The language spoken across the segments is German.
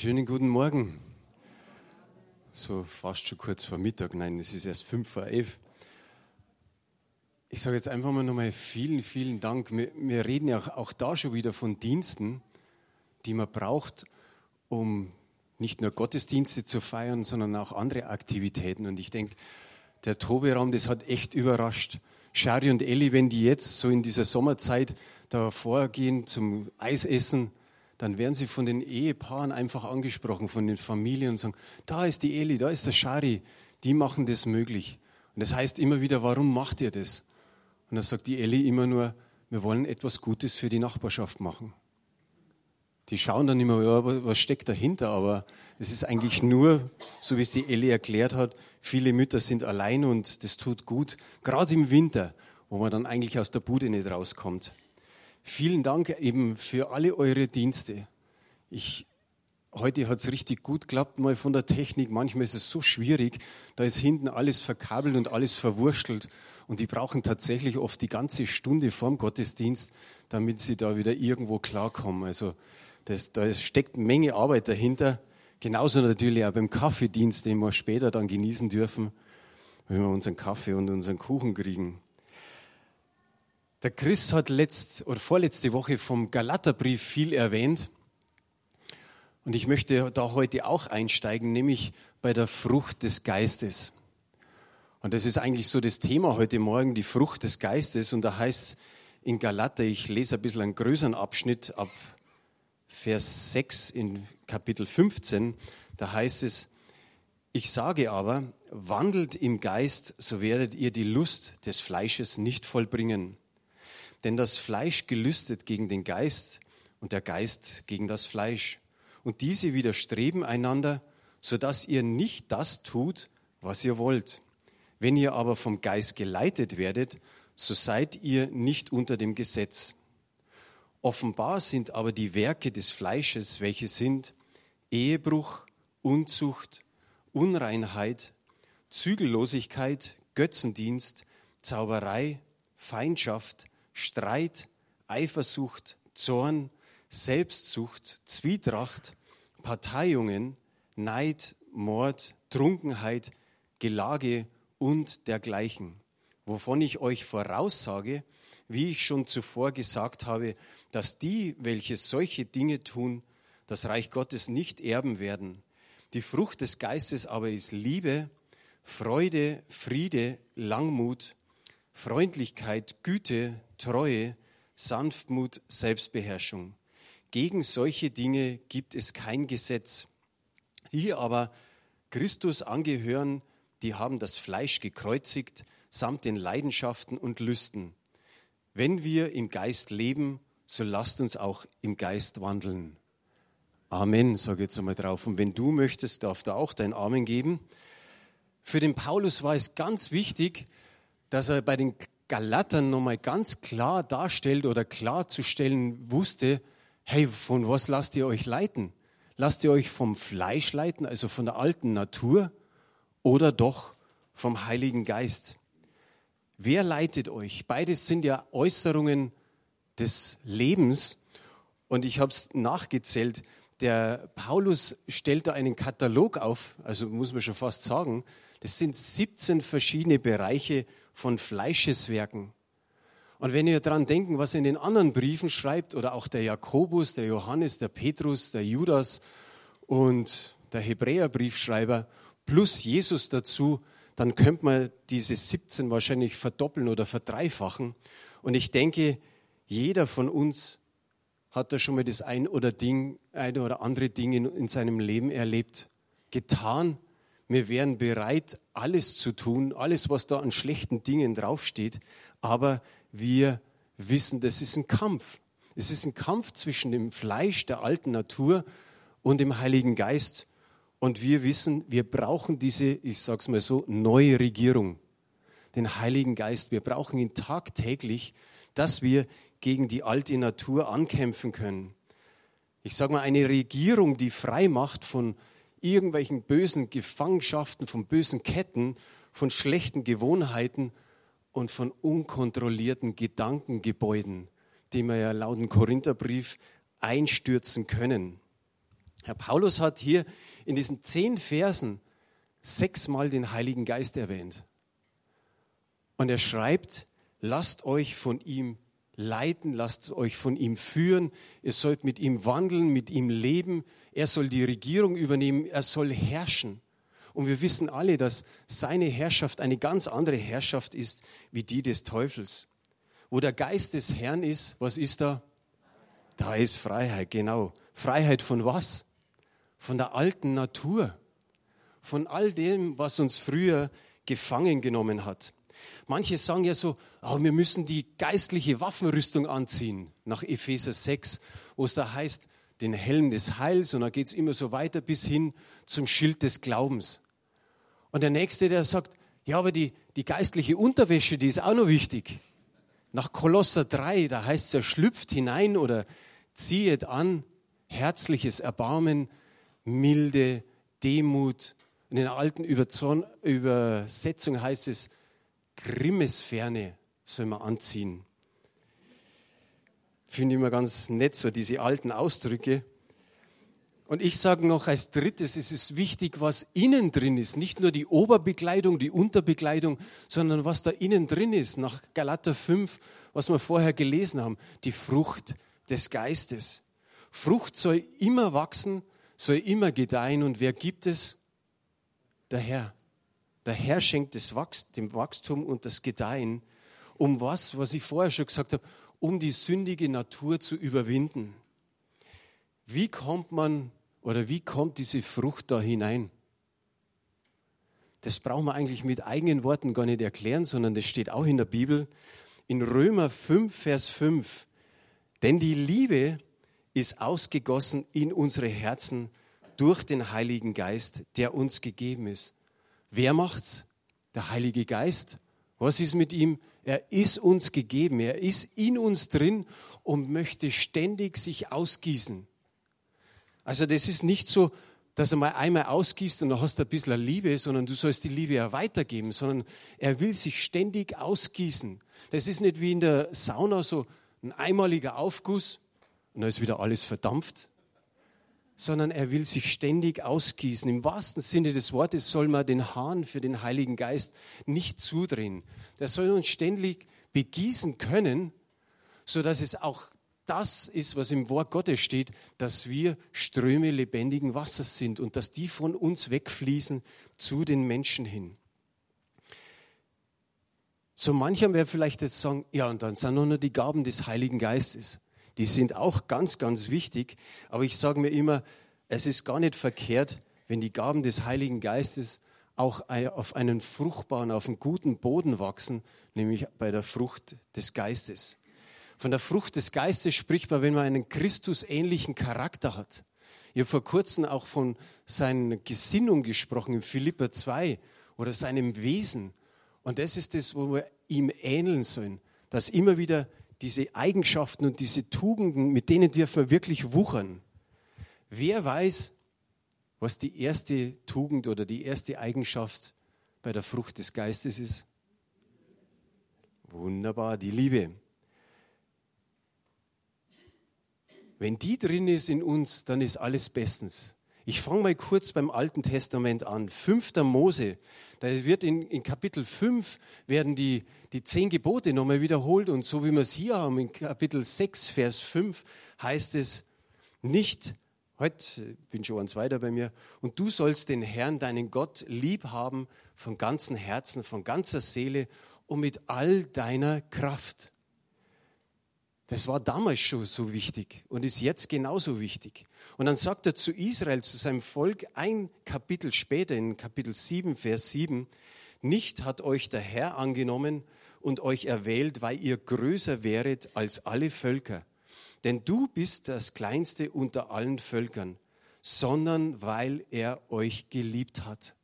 Schönen guten Morgen. So fast schon kurz vor Mittag. Nein, es ist erst fünf vor elf. Ich sage jetzt einfach mal nochmal vielen, vielen Dank. Wir, wir reden ja auch, auch, da schon wieder von Diensten, die man braucht, um nicht nur Gottesdienste zu feiern, sondern auch andere Aktivitäten. Und ich denke, der Toberaum, das hat echt überrascht. Shari und Elli, wenn die jetzt so in dieser Sommerzeit da vorgehen zum Eisessen, dann werden sie von den Ehepaaren einfach angesprochen, von den Familien und sagen, da ist die Eli, da ist der Shari, die machen das möglich. Und das heißt immer wieder, warum macht ihr das? Und dann sagt die Eli immer nur, wir wollen etwas Gutes für die Nachbarschaft machen. Die schauen dann immer, ja, was steckt dahinter, aber es ist eigentlich nur, so wie es die Eli erklärt hat, viele Mütter sind allein und das tut gut, gerade im Winter, wo man dann eigentlich aus der Bude nicht rauskommt. Vielen Dank eben für alle eure Dienste. Ich, heute hat es richtig gut geklappt, mal von der Technik. Manchmal ist es so schwierig. Da ist hinten alles verkabelt und alles verwurstelt. Und die brauchen tatsächlich oft die ganze Stunde vorm Gottesdienst, damit sie da wieder irgendwo klarkommen. Also das, da steckt eine Menge Arbeit dahinter. Genauso natürlich auch beim Kaffeedienst, den wir später dann genießen dürfen, wenn wir unseren Kaffee und unseren Kuchen kriegen. Der Chris hat letzt, oder vorletzte Woche vom Galaterbrief viel erwähnt. Und ich möchte da heute auch einsteigen, nämlich bei der Frucht des Geistes. Und das ist eigentlich so das Thema heute Morgen, die Frucht des Geistes. Und da heißt es in Galater, ich lese ein bisschen einen größeren Abschnitt ab Vers 6 in Kapitel 15, da heißt es, ich sage aber, wandelt im Geist, so werdet ihr die Lust des Fleisches nicht vollbringen. Denn das Fleisch gelüstet gegen den Geist und der Geist gegen das Fleisch. Und diese widerstreben einander, sodass ihr nicht das tut, was ihr wollt. Wenn ihr aber vom Geist geleitet werdet, so seid ihr nicht unter dem Gesetz. Offenbar sind aber die Werke des Fleisches, welche sind Ehebruch, Unzucht, Unreinheit, Zügellosigkeit, Götzendienst, Zauberei, Feindschaft, Streit, Eifersucht, Zorn, Selbstsucht, Zwietracht, Parteiungen, Neid, Mord, Trunkenheit, Gelage und dergleichen, wovon ich euch voraussage, wie ich schon zuvor gesagt habe, dass die, welche solche Dinge tun, das Reich Gottes nicht erben werden. Die Frucht des Geistes aber ist Liebe, Freude, Friede, Langmut, Freundlichkeit, Güte, Treue, Sanftmut, Selbstbeherrschung. Gegen solche Dinge gibt es kein Gesetz. Die aber Christus angehören, die haben das Fleisch gekreuzigt, samt den Leidenschaften und Lüsten. Wenn wir im Geist leben, so lasst uns auch im Geist wandeln. Amen, sage ich jetzt einmal drauf. Und wenn du möchtest, darf da auch dein Amen geben. Für den Paulus war es ganz wichtig, dass er bei den Galatern nochmal ganz klar darstellt oder klarzustellen wusste, hey, von was lasst ihr euch leiten? Lasst ihr euch vom Fleisch leiten, also von der alten Natur, oder doch vom Heiligen Geist? Wer leitet euch? Beides sind ja Äußerungen des Lebens. Und ich habe es nachgezählt. Der Paulus stellt da einen Katalog auf, also muss man schon fast sagen, das sind 17 verschiedene Bereiche von Fleischeswerken. Und wenn ihr daran denken, was in den anderen Briefen schreibt, oder auch der Jakobus, der Johannes, der Petrus, der Judas und der Hebräerbriefschreiber, plus Jesus dazu, dann könnte man diese 17 wahrscheinlich verdoppeln oder verdreifachen. Und ich denke, jeder von uns hat da schon mal das ein oder, Ding, ein oder andere Ding in, in seinem Leben erlebt, getan wir wären bereit, alles zu tun, alles, was da an schlechten Dingen draufsteht, aber wir wissen, das ist ein Kampf. Es ist ein Kampf zwischen dem Fleisch der alten Natur und dem Heiligen Geist. Und wir wissen, wir brauchen diese, ich sage es mal so, neue Regierung, den Heiligen Geist. Wir brauchen ihn tagtäglich, dass wir gegen die alte Natur ankämpfen können. Ich sage mal, eine Regierung, die frei macht von irgendwelchen bösen Gefangenschaften, von bösen Ketten, von schlechten Gewohnheiten und von unkontrollierten Gedankengebäuden, die wir ja laut dem Korintherbrief einstürzen können. Herr Paulus hat hier in diesen zehn Versen sechsmal den Heiligen Geist erwähnt. Und er schreibt, lasst euch von ihm leiten, lasst euch von ihm führen, ihr sollt mit ihm wandeln, mit ihm leben, er soll die Regierung übernehmen, er soll herrschen. Und wir wissen alle, dass seine Herrschaft eine ganz andere Herrschaft ist wie die des Teufels. Wo der Geist des Herrn ist, was ist da? Da ist Freiheit, genau. Freiheit von was? Von der alten Natur. Von all dem, was uns früher gefangen genommen hat. Manche sagen ja so, oh, wir müssen die geistliche Waffenrüstung anziehen, nach Epheser 6, wo es da heißt, den Helm des Heils und da geht es immer so weiter bis hin zum Schild des Glaubens. Und der Nächste, der sagt, ja, aber die, die geistliche Unterwäsche, die ist auch noch wichtig. Nach Kolosser 3, da heißt es ja, schlüpft hinein oder ziehet an herzliches Erbarmen, Milde, Demut. In den alten Übersetzungen heißt es, Grimmesferne soll man anziehen. Finde ich immer ganz nett, so diese alten Ausdrücke. Und ich sage noch als drittes, es ist wichtig, was innen drin ist. Nicht nur die Oberbekleidung, die Unterbekleidung, sondern was da innen drin ist. Nach Galater 5, was wir vorher gelesen haben, die Frucht des Geistes. Frucht soll immer wachsen, soll immer gedeihen. Und wer gibt es? Der Herr. Der Herr schenkt das Wachs, dem Wachstum und das Gedeihen. Um was, was ich vorher schon gesagt habe, um die sündige Natur zu überwinden. Wie kommt man oder wie kommt diese Frucht da hinein? Das brauchen wir eigentlich mit eigenen Worten gar nicht erklären, sondern das steht auch in der Bibel. In Römer 5, Vers 5. Denn die Liebe ist ausgegossen in unsere Herzen durch den Heiligen Geist, der uns gegeben ist. Wer macht's? Der Heilige Geist. Was ist mit ihm? Er ist uns gegeben, er ist in uns drin und möchte ständig sich ausgießen. Also das ist nicht so, dass er mal einmal ausgießt und dann hast du ein bisschen Liebe, sondern du sollst die Liebe ja weitergeben, sondern er will sich ständig ausgießen. Das ist nicht wie in der Sauna so ein einmaliger Aufguss und dann ist wieder alles verdampft, sondern er will sich ständig ausgießen. Im wahrsten Sinne des Wortes soll man den Hahn für den Heiligen Geist nicht zudrehen. Der soll uns ständig begießen können, sodass es auch das ist, was im Wort Gottes steht, dass wir Ströme lebendigen Wassers sind und dass die von uns wegfließen zu den Menschen hin. So mancher wäre vielleicht jetzt sagen, ja, und dann sind nur die Gaben des Heiligen Geistes die sind auch ganz, ganz wichtig. Aber ich sage mir immer, es ist gar nicht verkehrt, wenn die Gaben des Heiligen Geistes auch auf einen fruchtbaren, auf einen guten Boden wachsen, nämlich bei der Frucht des Geistes. Von der Frucht des Geistes spricht man, wenn man einen Christusähnlichen Charakter hat. Ich habe vor kurzem auch von seiner Gesinnung gesprochen in Philippa 2 oder seinem Wesen. Und das ist das, wo wir ihm ähneln sollen, dass immer wieder diese Eigenschaften und diese Tugenden, mit denen dürfen wir wirklich wuchern. Wer weiß, was die erste Tugend oder die erste Eigenschaft bei der Frucht des Geistes ist? Wunderbar, die Liebe. Wenn die drin ist in uns, dann ist alles bestens. Ich fange mal kurz beim Alten Testament an. 5. Mose, da wird in, in Kapitel 5 werden die, die zehn Gebote nochmal wiederholt und so wie wir es hier haben, in Kapitel 6, Vers 5 heißt es nicht, heute bin schon eins weiter bei mir, und du sollst den Herrn, deinen Gott, lieb haben von ganzem Herzen, von ganzer Seele und mit all deiner Kraft. Das war damals schon so wichtig und ist jetzt genauso wichtig. Und dann sagt er zu Israel, zu seinem Volk, ein Kapitel später, in Kapitel 7, Vers 7, nicht hat euch der Herr angenommen und euch erwählt, weil ihr größer wäret als alle Völker. Denn du bist das Kleinste unter allen Völkern, sondern weil er euch geliebt hat.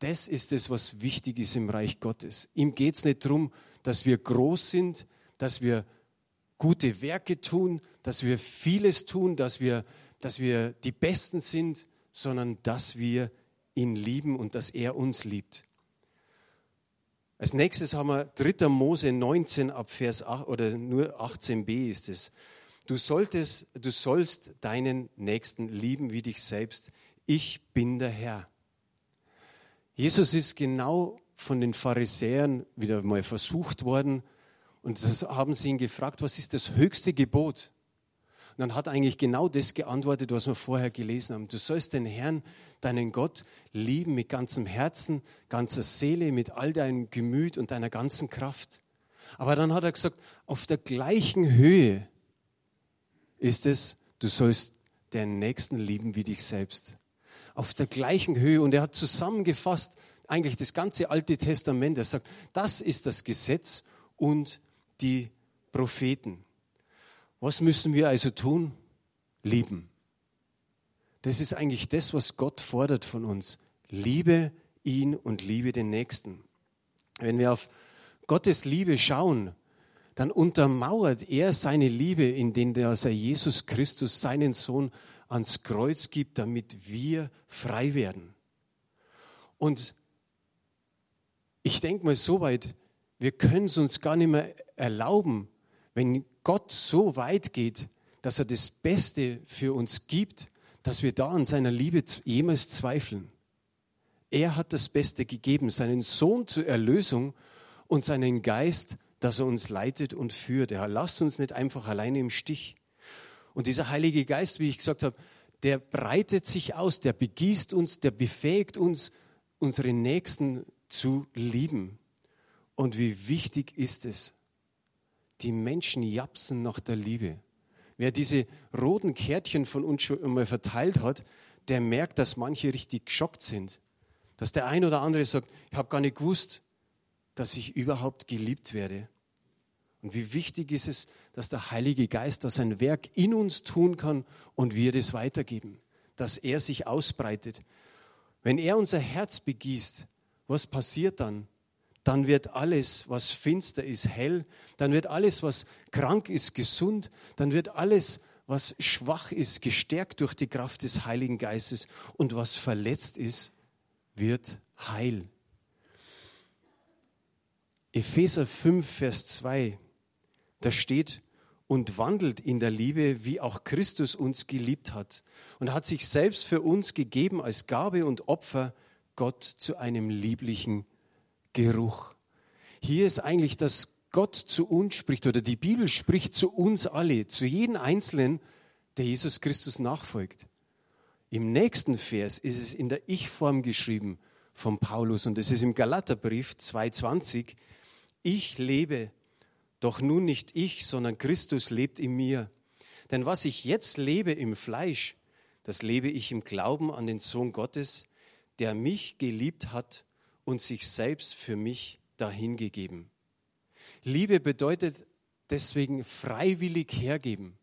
Das ist es, was wichtig ist im Reich Gottes. Ihm geht es nicht darum, dass wir groß sind, dass wir gute Werke tun, dass wir vieles tun, dass wir, dass wir die Besten sind, sondern dass wir ihn lieben und dass er uns liebt. Als nächstes haben wir 3. Mose 19 ab Vers 8 oder nur 18b ist es. du, solltest, du sollst deinen Nächsten lieben wie dich selbst. Ich bin der Herr. Jesus ist genau von den Pharisäern wieder mal versucht worden und das haben sie ihn gefragt, was ist das höchste Gebot? Und dann hat eigentlich genau das geantwortet, was wir vorher gelesen haben. Du sollst den Herrn, deinen Gott, lieben mit ganzem Herzen, ganzer Seele, mit all deinem Gemüt und deiner ganzen Kraft. Aber dann hat er gesagt, auf der gleichen Höhe ist es, du sollst den Nächsten lieben wie dich selbst. Auf der gleichen Höhe. Und er hat zusammengefasst eigentlich das ganze Alte Testament. Er sagt, das ist das Gesetz und die Propheten. Was müssen wir also tun? Lieben. Das ist eigentlich das, was Gott fordert von uns. Liebe ihn und liebe den Nächsten. Wenn wir auf Gottes Liebe schauen, dann untermauert er seine Liebe, indem er Jesus Christus, seinen Sohn, ans Kreuz gibt, damit wir frei werden. Und ich denke mal so weit, wir können es uns gar nicht mehr erlauben, wenn Gott so weit geht, dass er das Beste für uns gibt, dass wir da an seiner Liebe jemals zweifeln. Er hat das Beste gegeben, seinen Sohn zur Erlösung und seinen Geist, dass er uns leitet und führt. Er lasst uns nicht einfach alleine im Stich. Und dieser Heilige Geist, wie ich gesagt habe, der breitet sich aus, der begießt uns, der befähigt uns, unsere Nächsten zu lieben. Und wie wichtig ist es, die Menschen japsen nach der Liebe. Wer diese roten Kärtchen von uns schon einmal verteilt hat, der merkt, dass manche richtig geschockt sind. Dass der ein oder andere sagt, ich habe gar nicht gewusst, dass ich überhaupt geliebt werde. Und wie wichtig ist es, dass der Heilige Geist da sein Werk in uns tun kann und wir das weitergeben, dass er sich ausbreitet. Wenn er unser Herz begießt, was passiert dann? Dann wird alles, was finster ist, hell, dann wird alles, was krank ist, gesund, dann wird alles, was schwach ist, gestärkt durch die Kraft des Heiligen Geistes und was verletzt ist, wird heil. Epheser 5, Vers 2, da steht, und wandelt in der Liebe, wie auch Christus uns geliebt hat und hat sich selbst für uns gegeben als Gabe und Opfer Gott zu einem lieblichen Geruch. Hier ist eigentlich, dass Gott zu uns spricht oder die Bibel spricht zu uns alle, zu jedem Einzelnen, der Jesus Christus nachfolgt. Im nächsten Vers ist es in der Ich-Form geschrieben von Paulus und es ist im Galaterbrief 2,20. Ich lebe, doch nun nicht ich, sondern Christus lebt in mir. Denn was ich jetzt lebe im Fleisch, das lebe ich im Glauben an den Sohn Gottes, der mich geliebt hat und sich selbst für mich dahingegeben. Liebe bedeutet deswegen freiwillig hergeben,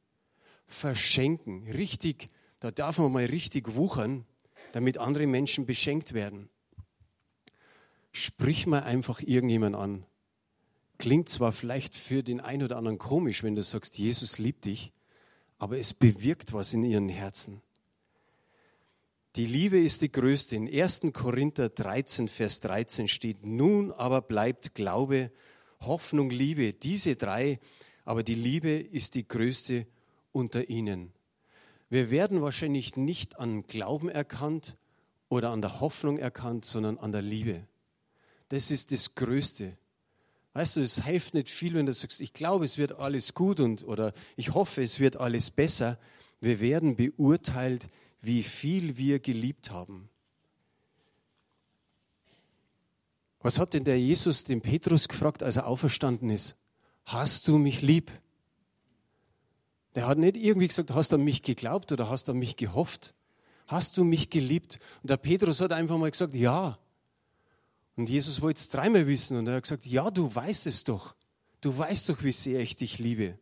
verschenken, richtig, da darf man mal richtig wuchern, damit andere Menschen beschenkt werden. Sprich mal einfach irgendjemand an. Klingt zwar vielleicht für den einen oder anderen komisch, wenn du sagst, Jesus liebt dich, aber es bewirkt was in ihren Herzen. Die Liebe ist die größte. In 1. Korinther 13, Vers 13 steht, nun aber bleibt Glaube, Hoffnung, Liebe, diese drei, aber die Liebe ist die größte unter ihnen. Wir werden wahrscheinlich nicht an Glauben erkannt oder an der Hoffnung erkannt, sondern an der Liebe. Das ist das Größte. Weißt du, es hilft nicht viel, wenn du sagst, ich glaube, es wird alles gut und, oder ich hoffe, es wird alles besser. Wir werden beurteilt wie viel wir geliebt haben. Was hat denn der Jesus dem Petrus gefragt, als er auferstanden ist? Hast du mich lieb? Der hat nicht irgendwie gesagt, hast du an mich geglaubt oder hast du an mich gehofft? Hast du mich geliebt? Und der Petrus hat einfach mal gesagt, ja. Und Jesus wollte es dreimal wissen und er hat gesagt, ja, du weißt es doch. Du weißt doch, wie sehr ich dich liebe.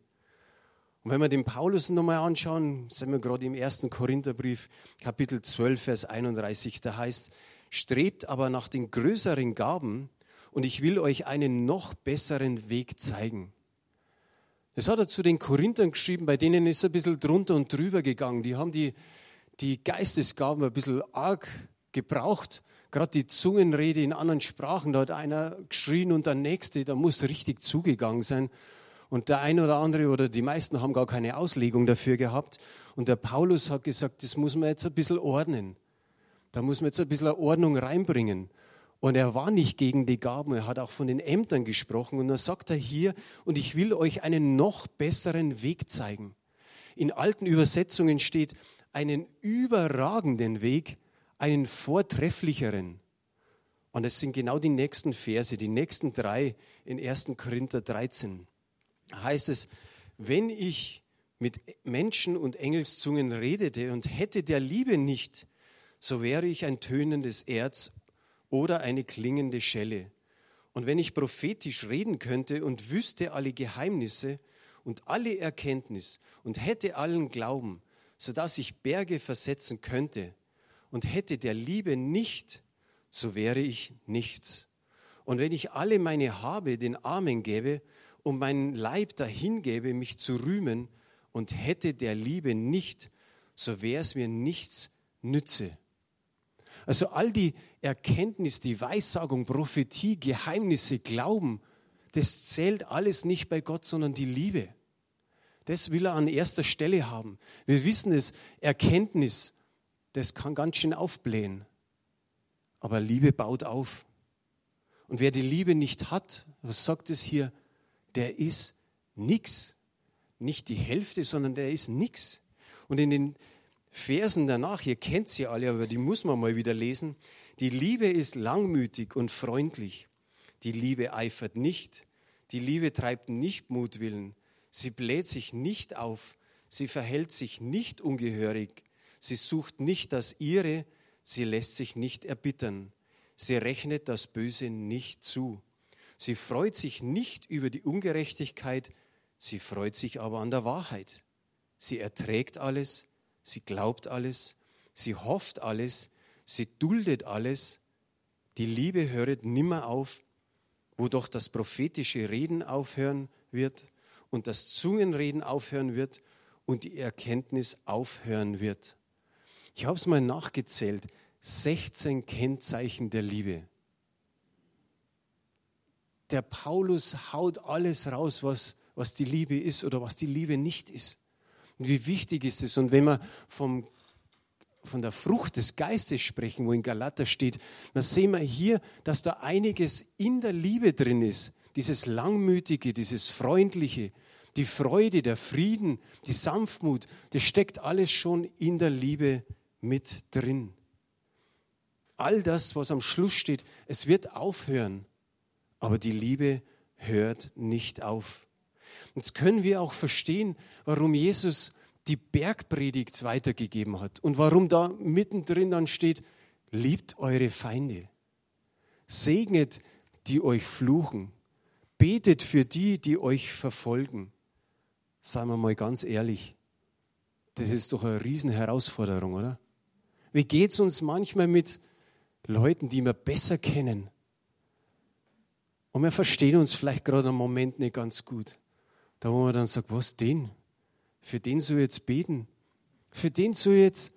Und wenn wir den Paulus nochmal anschauen, sind wir gerade im ersten Korintherbrief, Kapitel 12, Vers 31, da heißt, strebt aber nach den größeren Gaben und ich will euch einen noch besseren Weg zeigen. Das hat er zu den Korinthern geschrieben, bei denen ist er ein bisschen drunter und drüber gegangen. Die haben die, die Geistesgaben ein bisschen arg gebraucht. Gerade die Zungenrede in anderen Sprachen, da hat einer geschrien und der nächste, da muss richtig zugegangen sein. Und der eine oder andere oder die meisten haben gar keine Auslegung dafür gehabt. Und der Paulus hat gesagt, das muss man jetzt ein bisschen ordnen. Da muss man jetzt ein bisschen Ordnung reinbringen. Und er war nicht gegen die Gaben, er hat auch von den Ämtern gesprochen. Und dann sagt er hier, und ich will euch einen noch besseren Weg zeigen. In alten Übersetzungen steht, einen überragenden Weg, einen vortrefflicheren. Und es sind genau die nächsten Verse, die nächsten drei in 1. Korinther 13. Heißt es, wenn ich mit Menschen und Engelszungen redete und hätte der Liebe nicht, so wäre ich ein tönendes Erz oder eine klingende Schelle. Und wenn ich prophetisch reden könnte und wüsste alle Geheimnisse und alle Erkenntnis und hätte allen Glauben, sodass ich Berge versetzen könnte und hätte der Liebe nicht, so wäre ich nichts. Und wenn ich alle meine Habe den Armen gäbe und meinen Leib dahingäbe, mich zu rühmen und hätte der Liebe nicht, so wäre es mir nichts nütze. Also all die Erkenntnis, die Weissagung, Prophetie, Geheimnisse, Glauben, das zählt alles nicht bei Gott, sondern die Liebe. Das will er an erster Stelle haben. Wir wissen es, Erkenntnis, das kann ganz schön aufblähen. Aber Liebe baut auf. Und wer die Liebe nicht hat, was sagt es hier? Der ist nichts. Nicht die Hälfte, sondern der ist nichts. Und in den Versen danach, ihr kennt sie alle, aber die muss man mal wieder lesen. Die Liebe ist langmütig und freundlich. Die Liebe eifert nicht. Die Liebe treibt nicht Mutwillen. Sie bläht sich nicht auf. Sie verhält sich nicht ungehörig. Sie sucht nicht das ihre. Sie lässt sich nicht erbittern. Sie rechnet das Böse nicht zu. Sie freut sich nicht über die Ungerechtigkeit. Sie freut sich aber an der Wahrheit. Sie erträgt alles sie glaubt alles, sie hofft alles, sie duldet alles. Die Liebe höret nimmer auf, wo doch das prophetische Reden aufhören wird und das Zungenreden aufhören wird und die Erkenntnis aufhören wird. Ich habe es mal nachgezählt, 16 Kennzeichen der Liebe. Der Paulus haut alles raus, was, was die Liebe ist oder was die Liebe nicht ist. Und wie wichtig ist es? Und wenn wir vom, von der Frucht des Geistes sprechen, wo in Galater steht, dann sehen wir hier, dass da einiges in der Liebe drin ist. Dieses Langmütige, dieses Freundliche, die Freude, der Frieden, die Sanftmut, das steckt alles schon in der Liebe mit drin. All das, was am Schluss steht, es wird aufhören, aber die Liebe hört nicht auf. Jetzt können wir auch verstehen, warum Jesus die Bergpredigt weitergegeben hat und warum da mittendrin dann steht, liebt eure Feinde, segnet die euch fluchen, betet für die, die euch verfolgen. Seien wir mal ganz ehrlich, das ist doch eine Riesenherausforderung, oder? Wie geht es uns manchmal mit Leuten, die wir besser kennen? Und wir verstehen uns vielleicht gerade im Moment nicht ganz gut. Da wo man dann sagt, was den? Für den soll ich jetzt beten. Für den soll ich jetzt,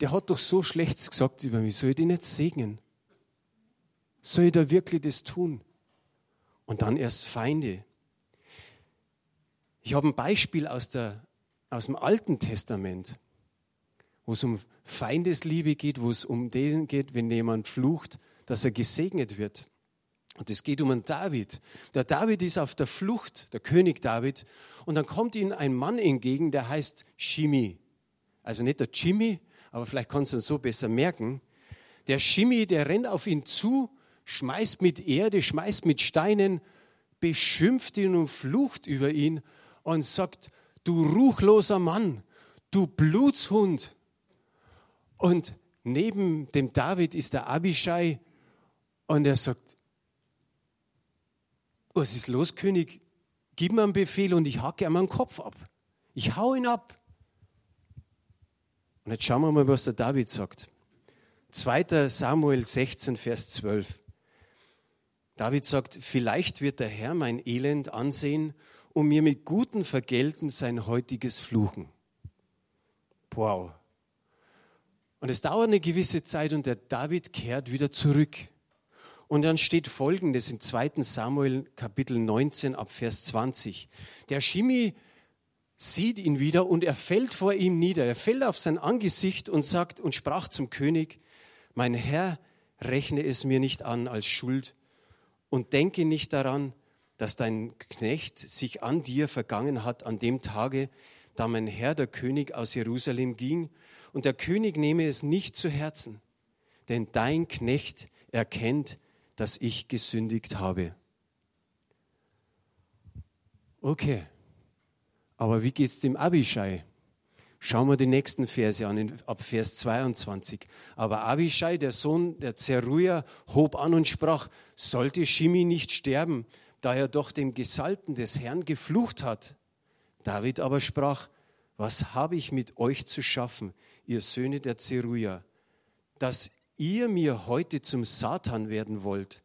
der hat doch so Schlechtes gesagt über mich, soll ich den jetzt segnen? Soll ich da wirklich das tun? Und dann erst Feinde. Ich habe ein Beispiel aus, der, aus dem Alten Testament, wo es um Feindesliebe geht, wo es um den geht, wenn jemand flucht, dass er gesegnet wird. Und es geht um einen David. Der David ist auf der Flucht, der König David. Und dann kommt ihm ein Mann entgegen, der heißt Shimi. Also nicht der Jimmy, aber vielleicht kannst du es so besser merken. Der Shimi, der rennt auf ihn zu, schmeißt mit Erde, schmeißt mit Steinen, beschimpft ihn und flucht über ihn und sagt, du ruchloser Mann, du Blutshund. Und neben dem David ist der Abishai und er sagt, was ist los, König? Gib mir einen Befehl und ich hacke ihm den Kopf ab. Ich hau ihn ab. Und jetzt schauen wir mal, was der David sagt. 2. Samuel 16, Vers 12. David sagt, vielleicht wird der Herr mein Elend ansehen und mir mit Guten vergelten sein heutiges Fluchen. Wow. Und es dauert eine gewisse Zeit und der David kehrt wieder zurück. Und dann steht folgendes in 2 Samuel Kapitel 19 ab Vers 20. Der Shimi sieht ihn wieder und er fällt vor ihm nieder. Er fällt auf sein Angesicht und sagt und sprach zum König, mein Herr, rechne es mir nicht an als Schuld und denke nicht daran, dass dein Knecht sich an dir vergangen hat an dem Tage, da mein Herr, der König, aus Jerusalem ging. Und der König nehme es nicht zu Herzen, denn dein Knecht erkennt, dass ich gesündigt habe. Okay, aber wie geht es dem Abishai? Schauen wir die nächsten Verse an, ab Vers 22. Aber Abishai, der Sohn der Zeruja, hob an und sprach, sollte Shimi nicht sterben, da er doch dem Gesalbten des Herrn geflucht hat. David aber sprach, was habe ich mit euch zu schaffen, ihr Söhne der Zeruja, dass ihr mir heute zum Satan werden wollt?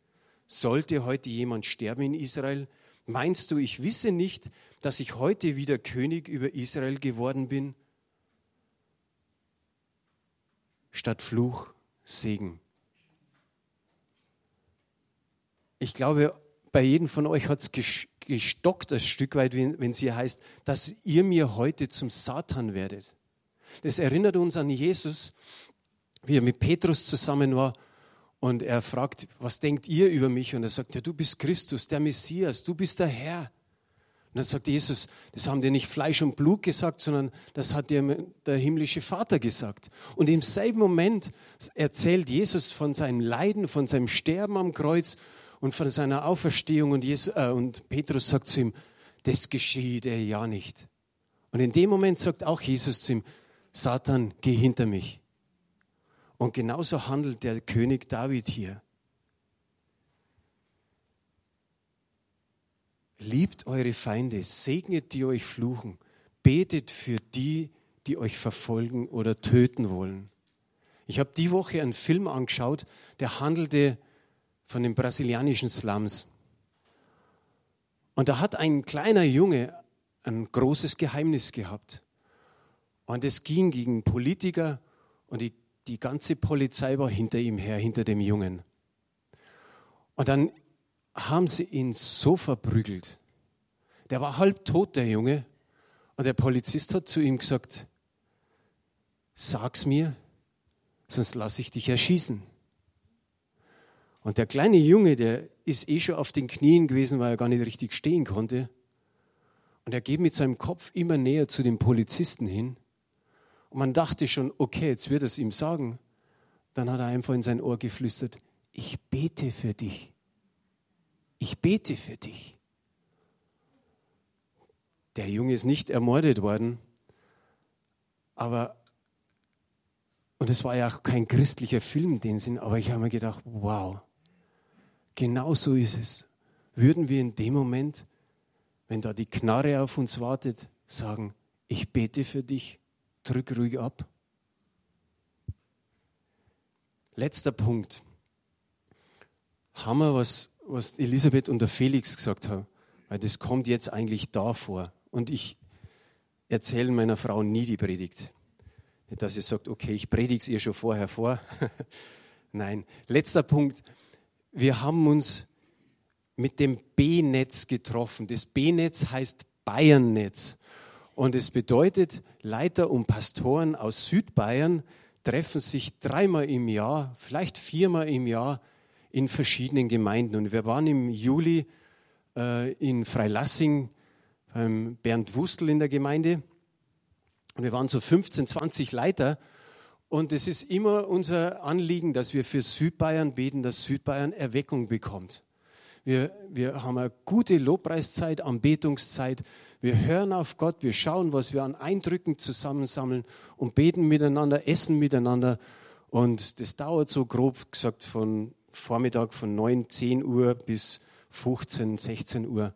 Sollte heute jemand sterben in Israel? Meinst du, ich wisse nicht, dass ich heute wieder König über Israel geworden bin? Statt Fluch, Segen. Ich glaube, bei jedem von euch hat es gestockt ein Stück weit, wenn es hier heißt, dass ihr mir heute zum Satan werdet. Das erinnert uns an Jesus, wie er mit Petrus zusammen war und er fragt, was denkt ihr über mich? Und er sagt, ja, du bist Christus, der Messias, du bist der Herr. Und dann sagt Jesus, das haben dir nicht Fleisch und Blut gesagt, sondern das hat dir der himmlische Vater gesagt. Und im selben Moment erzählt Jesus von seinem Leiden, von seinem Sterben am Kreuz und von seiner Auferstehung. Und, Jesus, äh, und Petrus sagt zu ihm, das geschieht er ja nicht. Und in dem Moment sagt auch Jesus zu ihm, Satan, geh hinter mich. Und genauso handelt der König David hier. Liebt eure Feinde, segnet die euch fluchen, betet für die, die euch verfolgen oder töten wollen. Ich habe die Woche einen Film angeschaut, der handelte von den brasilianischen Slums. Und da hat ein kleiner Junge ein großes Geheimnis gehabt. Und es ging gegen Politiker und die, die ganze Polizei war hinter ihm her, hinter dem Jungen. Und dann haben sie ihn so verprügelt. Der war halb tot, der Junge. Und der Polizist hat zu ihm gesagt, sag's mir, sonst lasse ich dich erschießen. Und der kleine Junge, der ist eh schon auf den Knien gewesen, weil er gar nicht richtig stehen konnte. Und er geht mit seinem Kopf immer näher zu dem Polizisten hin. Und man dachte schon, okay, jetzt wird es ihm sagen. Dann hat er einfach in sein Ohr geflüstert, ich bete für dich ich bete für dich. Der Junge ist nicht ermordet worden, aber, und es war ja auch kein christlicher Film dem Sinn, aber ich habe mir gedacht, wow, genau so ist es. Würden wir in dem Moment, wenn da die Knarre auf uns wartet, sagen, ich bete für dich, drück ruhig ab. Letzter Punkt. Wir was was Elisabeth und der Felix gesagt haben, weil das kommt jetzt eigentlich da vor. Und ich erzähle meiner Frau nie die Predigt. Nicht, dass sie sagt, okay, ich predige es ihr schon vorher vor. Nein, letzter Punkt. Wir haben uns mit dem B-Netz getroffen. Das B-Netz heißt Bayern-Netz. Und es bedeutet, Leiter und Pastoren aus Südbayern treffen sich dreimal im Jahr, vielleicht viermal im Jahr in verschiedenen Gemeinden. Und wir waren im Juli äh, in Freilassing beim Bernd Wustel in der Gemeinde. Und wir waren so 15, 20 Leiter. Und es ist immer unser Anliegen, dass wir für Südbayern beten, dass Südbayern Erweckung bekommt. Wir, wir haben eine gute Lobpreiszeit, Anbetungszeit. Wir hören auf Gott, wir schauen, was wir an Eindrücken zusammensammeln und beten miteinander, essen miteinander. Und das dauert so grob gesagt von Vormittag von 9, 10 Uhr bis 15, 16 Uhr.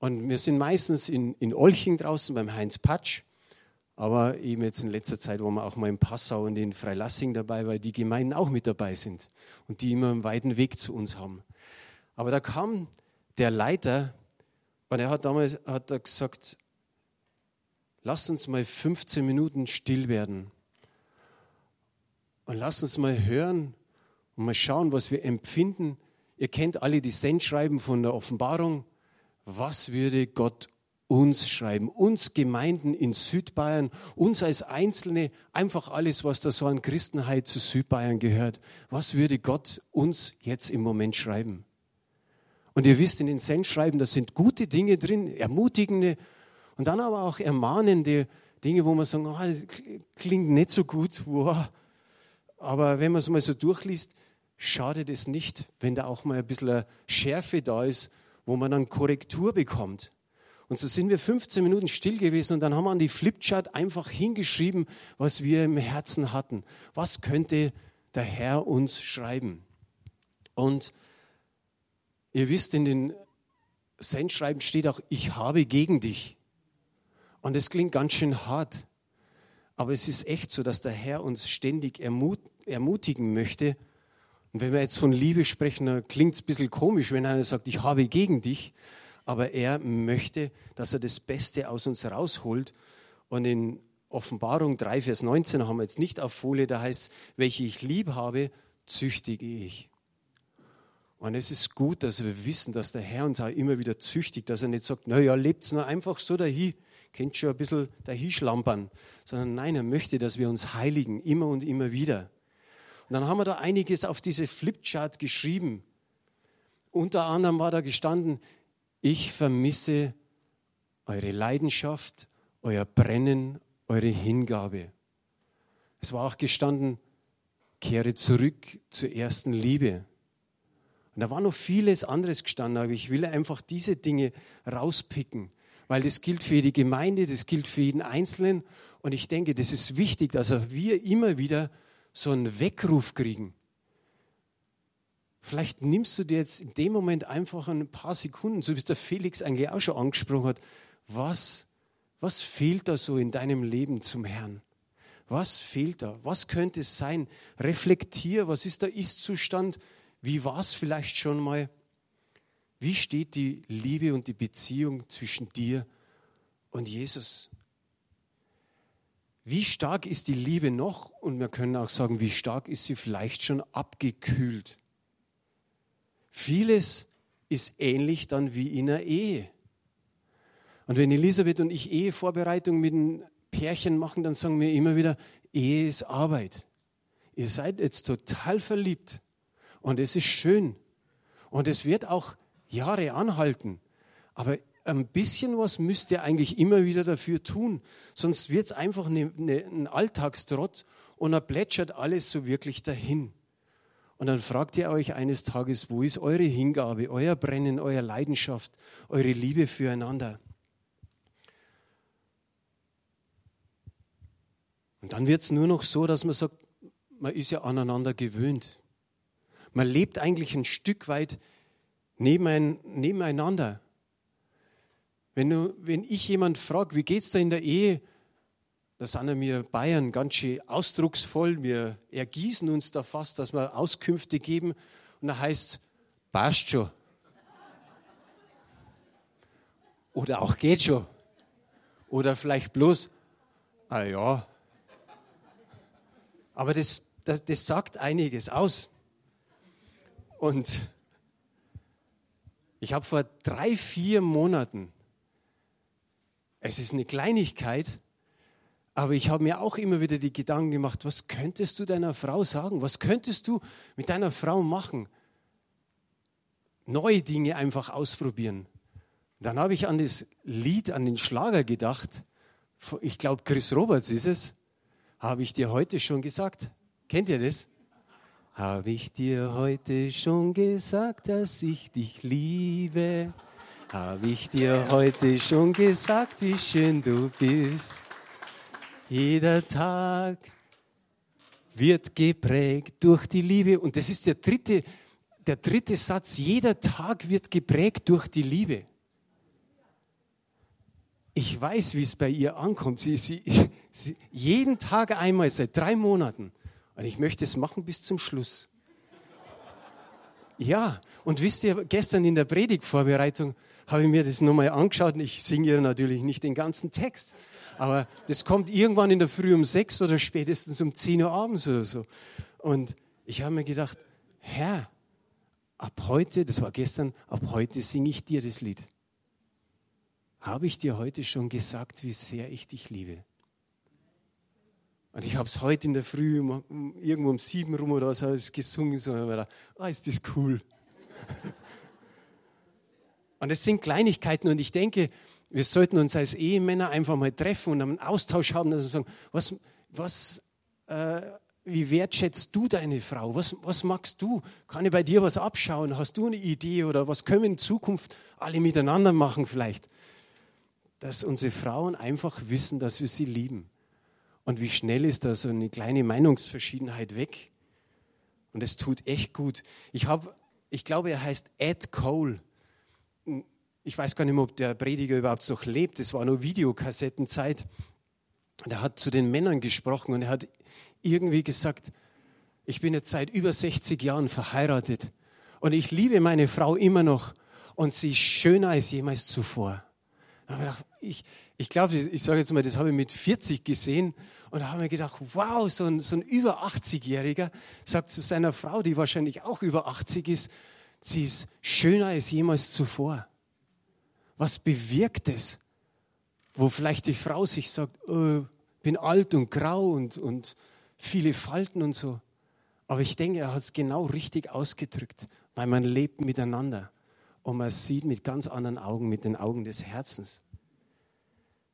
Und wir sind meistens in, in Olching draußen beim Heinz Patsch, aber eben jetzt in letzter Zeit, wo wir auch mal in Passau und in Freilassing dabei, weil die Gemeinden auch mit dabei sind und die immer einen weiten Weg zu uns haben. Aber da kam der Leiter und er hat damals hat er gesagt, lasst uns mal 15 Minuten still werden und lasst uns mal hören, und mal schauen, was wir empfinden. Ihr kennt alle die Sendschreiben von der Offenbarung. Was würde Gott uns schreiben, uns Gemeinden in Südbayern, uns als Einzelne, einfach alles, was da so an Christenheit zu Südbayern gehört. Was würde Gott uns jetzt im Moment schreiben? Und ihr wisst, in den Sendschreiben, da sind gute Dinge drin, ermutigende und dann aber auch ermahnende Dinge, wo man sagt, oh, das klingt nicht so gut. Wow. Aber wenn man es mal so durchliest, schadet es nicht, wenn da auch mal ein bisschen Schärfe da ist, wo man dann Korrektur bekommt. Und so sind wir 15 Minuten still gewesen und dann haben wir an die Flipchart einfach hingeschrieben, was wir im Herzen hatten. Was könnte der Herr uns schreiben? Und ihr wisst, in den Sendschreiben steht auch, ich habe gegen dich. Und es klingt ganz schön hart. Aber es ist echt so, dass der Herr uns ständig ermut ermutigen möchte. Und wenn wir jetzt von Liebe sprechen, dann klingt es ein bisschen komisch, wenn einer sagt, ich habe gegen dich. Aber er möchte, dass er das Beste aus uns rausholt. Und in Offenbarung 3, Vers 19 haben wir jetzt nicht auf Folie, da heißt, welche ich lieb habe, züchtige ich. Und es ist gut, dass wir wissen, dass der Herr uns auch immer wieder züchtigt, dass er nicht sagt, naja, lebt nur einfach so dahin kennt schon ein bisschen dahinschlampern, sondern nein, er möchte, dass wir uns heiligen, immer und immer wieder. Und dann haben wir da einiges auf diese Flipchart geschrieben. Unter anderem war da gestanden, ich vermisse eure Leidenschaft, euer Brennen, eure Hingabe. Es war auch gestanden, kehre zurück zur ersten Liebe. Und da war noch vieles anderes gestanden, aber ich will einfach diese Dinge rauspicken, weil das gilt für die Gemeinde, das gilt für jeden Einzelnen. Und ich denke, das ist wichtig, dass wir immer wieder so einen Weckruf kriegen. Vielleicht nimmst du dir jetzt in dem Moment einfach ein paar Sekunden, so wie es der Felix eigentlich auch schon angesprochen hat, was, was fehlt da so in deinem Leben zum Herrn? Was fehlt da? Was könnte es sein? Reflektier, was ist der Ist-Zustand? Wie war es vielleicht schon mal? Wie steht die Liebe und die Beziehung zwischen dir und Jesus? Wie stark ist die Liebe noch? Und wir können auch sagen, wie stark ist sie vielleicht schon abgekühlt? Vieles ist ähnlich dann wie in einer Ehe. Und wenn Elisabeth und ich Ehevorbereitung mit einem Pärchen machen, dann sagen wir immer wieder, Ehe ist Arbeit. Ihr seid jetzt total verliebt und es ist schön. Und es wird auch Jahre anhalten. Aber ein bisschen was müsst ihr eigentlich immer wieder dafür tun. Sonst wird es einfach eine, eine, ein Alltagstrott und dann plätschert alles so wirklich dahin. Und dann fragt ihr euch eines Tages, wo ist eure Hingabe, euer Brennen, eure Leidenschaft, eure Liebe füreinander? Und dann wird es nur noch so, dass man sagt, man ist ja aneinander gewöhnt. Man lebt eigentlich ein Stück weit nebeneinander. Wenn, du, wenn ich jemand frage, wie geht es da in der Ehe, da sind wir Bayern ganz schön ausdrucksvoll. Wir ergießen uns da fast, dass wir Auskünfte geben. Und da heißt es, passt schon. Oder auch geht schon. Oder vielleicht bloß, ah ja. Aber das, das, das sagt einiges aus. Und ich habe vor drei, vier Monaten, es ist eine Kleinigkeit, aber ich habe mir auch immer wieder die Gedanken gemacht, was könntest du deiner Frau sagen? Was könntest du mit deiner Frau machen? Neue Dinge einfach ausprobieren. Dann habe ich an das Lied, an den Schlager gedacht. Ich glaube, Chris Roberts ist es. Habe ich dir heute schon gesagt. Kennt ihr das? Habe ich dir heute schon gesagt, dass ich dich liebe? Habe ich dir heute schon gesagt, wie schön du bist? Jeder Tag wird geprägt durch die Liebe. Und das ist der dritte, der dritte Satz. Jeder Tag wird geprägt durch die Liebe. Ich weiß, wie es bei ihr ankommt. Sie, sie, sie, jeden Tag einmal seit drei Monaten und ich möchte es machen bis zum Schluss. Ja, und wisst ihr, gestern in der Predigtvorbereitung habe ich mir das nochmal angeschaut und ich singe ihr natürlich nicht den ganzen Text. Aber das kommt irgendwann in der Früh um sechs oder spätestens um zehn Uhr abends oder so. Und ich habe mir gedacht, Herr, ab heute, das war gestern, ab heute singe ich dir das Lied. Habe ich dir heute schon gesagt, wie sehr ich dich liebe? Und ich habe es heute in der Früh, irgendwo um sieben rum oder so, gesungen, so, und gedacht, oh, ist das cool. und es sind Kleinigkeiten und ich denke, wir sollten uns als Ehemänner einfach mal treffen und einen Austausch haben, dass wir sagen, was, was, äh, wie wertschätzt du deine Frau? Was, was magst du? Kann ich bei dir was abschauen? Hast du eine Idee oder was können wir in Zukunft alle miteinander machen vielleicht? Dass unsere Frauen einfach wissen, dass wir sie lieben. Und wie schnell ist da so eine kleine Meinungsverschiedenheit weg? Und es tut echt gut. Ich, hab, ich glaube, er heißt Ed Cole. Ich weiß gar nicht mehr, ob der Prediger überhaupt noch lebt. Das war nur Videokassettenzeit. Und er hat zu den Männern gesprochen und er hat irgendwie gesagt, ich bin jetzt seit über 60 Jahren verheiratet und ich liebe meine Frau immer noch und sie ist schöner als jemals zuvor. Ich, ich glaube, ich sage jetzt mal, das habe ich mit 40 gesehen und da haben wir gedacht, wow, so ein, so ein über 80-Jähriger sagt zu seiner Frau, die wahrscheinlich auch über 80 ist, sie ist schöner als jemals zuvor. Was bewirkt es? Wo vielleicht die Frau sich sagt, oh, bin alt und grau und, und viele Falten und so. Aber ich denke, er hat es genau richtig ausgedrückt, weil man lebt miteinander und man sieht mit ganz anderen Augen, mit den Augen des Herzens.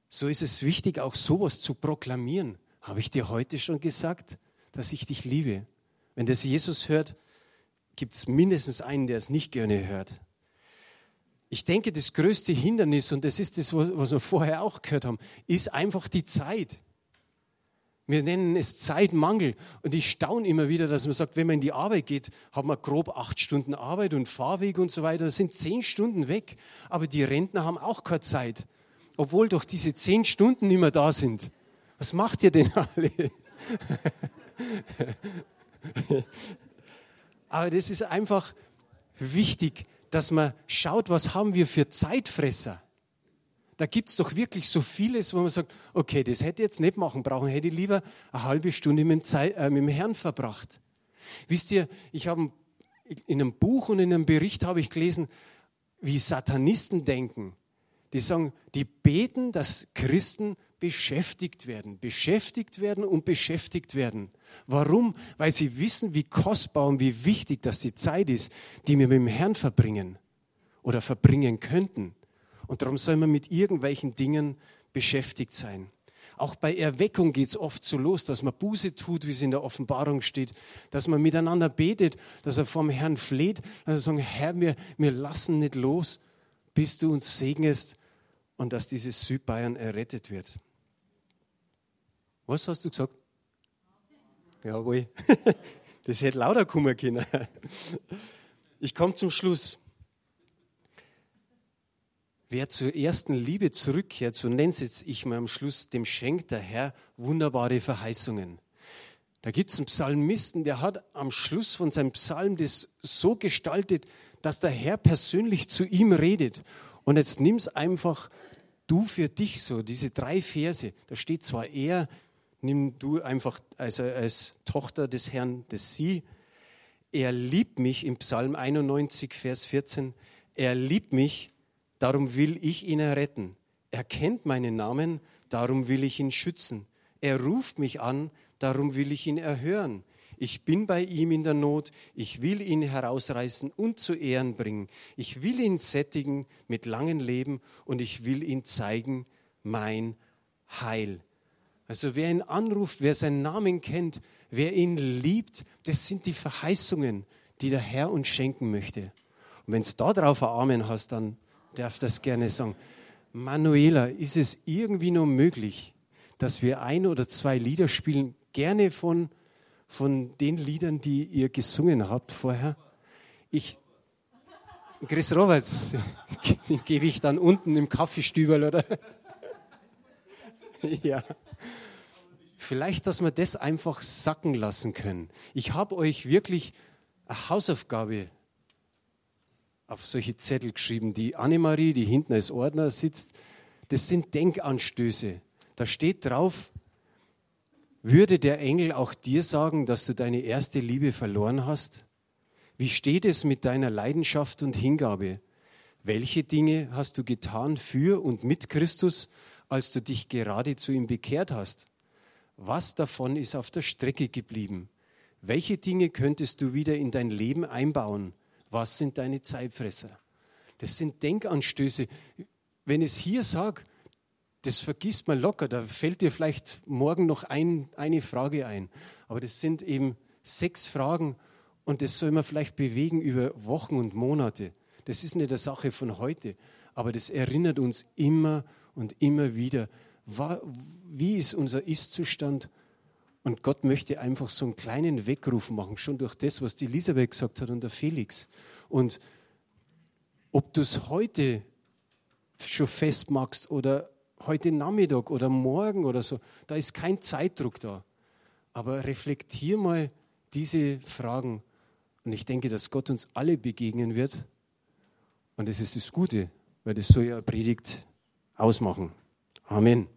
So ist es wichtig, auch sowas zu proklamieren. Habe ich dir heute schon gesagt, dass ich dich liebe? Wenn das Jesus hört, gibt es mindestens einen, der es nicht gerne hört. Ich denke, das größte Hindernis, und das ist das, was wir vorher auch gehört haben, ist einfach die Zeit. Wir nennen es Zeitmangel. Und ich staune immer wieder, dass man sagt, wenn man in die Arbeit geht, hat man grob acht Stunden Arbeit und Fahrweg und so weiter. Das sind zehn Stunden weg. Aber die Rentner haben auch keine Zeit. Obwohl doch diese zehn Stunden mehr da sind. Was macht ihr denn alle? Aber das ist einfach wichtig, dass man schaut, was haben wir für Zeitfresser. Da gibt es doch wirklich so vieles, wo man sagt, okay, das hätte ich jetzt nicht machen brauchen, hätte ich lieber eine halbe Stunde mit dem, Zeit, äh, mit dem Herrn verbracht. Wisst ihr, ich habe in einem Buch und in einem Bericht habe ich gelesen, wie Satanisten denken. Die sagen, die beten, dass Christen beschäftigt werden, beschäftigt werden und beschäftigt werden. Warum? Weil sie wissen, wie kostbar und wie wichtig das die Zeit ist, die wir mit dem Herrn verbringen oder verbringen könnten. Und darum soll man mit irgendwelchen Dingen beschäftigt sein. Auch bei Erweckung geht es oft so los, dass man Buße tut, wie es in der Offenbarung steht, dass man miteinander betet, dass er vom Herrn fleht, dass er sagt, Herr, wir, wir lassen nicht los, bis du uns segnest und dass dieses Südbayern errettet wird. Was hast du gesagt? Jawohl. Das hätte lauter kommen können. Ich komme zum Schluss. Wer zur ersten Liebe zurückkehrt, so nennt es ich mal am Schluss, dem schenkt der Herr wunderbare Verheißungen. Da gibt es einen Psalmisten, der hat am Schluss von seinem Psalm das so gestaltet, dass der Herr persönlich zu ihm redet. Und jetzt nimm es einfach du für dich so, diese drei Verse. Da steht zwar er, nimm du einfach also als Tochter des Herrn das Sie. Er liebt mich im Psalm 91, Vers 14. Er liebt mich, darum will ich ihn erretten. Er kennt meinen Namen, darum will ich ihn schützen. Er ruft mich an, darum will ich ihn erhören. Ich bin bei ihm in der Not, ich will ihn herausreißen und zu Ehren bringen. Ich will ihn sättigen mit langem Leben und ich will ihn zeigen mein Heil. Also wer ihn anruft, wer seinen Namen kennt, wer ihn liebt, das sind die Verheißungen, die der Herr uns schenken möchte. Und wenn es da drauf ein Amen hast, dann darf das gerne sagen. Manuela, ist es irgendwie nur möglich, dass wir ein oder zwei Lieder spielen, gerne von, von den Liedern, die ihr gesungen habt vorher? Ich, Chris Roberts, den gebe ich dann unten im Kaffeestübel, oder? ja. Vielleicht, dass wir das einfach sacken lassen können. Ich habe euch wirklich eine Hausaufgabe auf solche Zettel geschrieben. Die Annemarie, die hinten als Ordner sitzt, das sind Denkanstöße. Da steht drauf, würde der Engel auch dir sagen, dass du deine erste Liebe verloren hast? Wie steht es mit deiner Leidenschaft und Hingabe? Welche Dinge hast du getan für und mit Christus, als du dich gerade zu ihm bekehrt hast? Was davon ist auf der Strecke geblieben? Welche Dinge könntest du wieder in dein Leben einbauen? Was sind deine Zeitfresser? Das sind Denkanstöße. Wenn es hier sage, das vergisst man locker, da fällt dir vielleicht morgen noch ein, eine Frage ein. Aber das sind eben sechs Fragen und das soll man vielleicht bewegen über Wochen und Monate. Das ist nicht eine Sache von heute, aber das erinnert uns immer und immer wieder, wie ist unser Ist-Zustand? Und Gott möchte einfach so einen kleinen Weckruf machen, schon durch das, was die Elisabeth gesagt hat und der Felix. Und ob du es heute schon festmachst oder heute Nachmittag oder morgen oder so, da ist kein Zeitdruck da. Aber reflektier mal diese Fragen und ich denke, dass Gott uns alle begegnen wird. Und das ist das Gute, weil das soll ja Predigt ausmachen. Amen.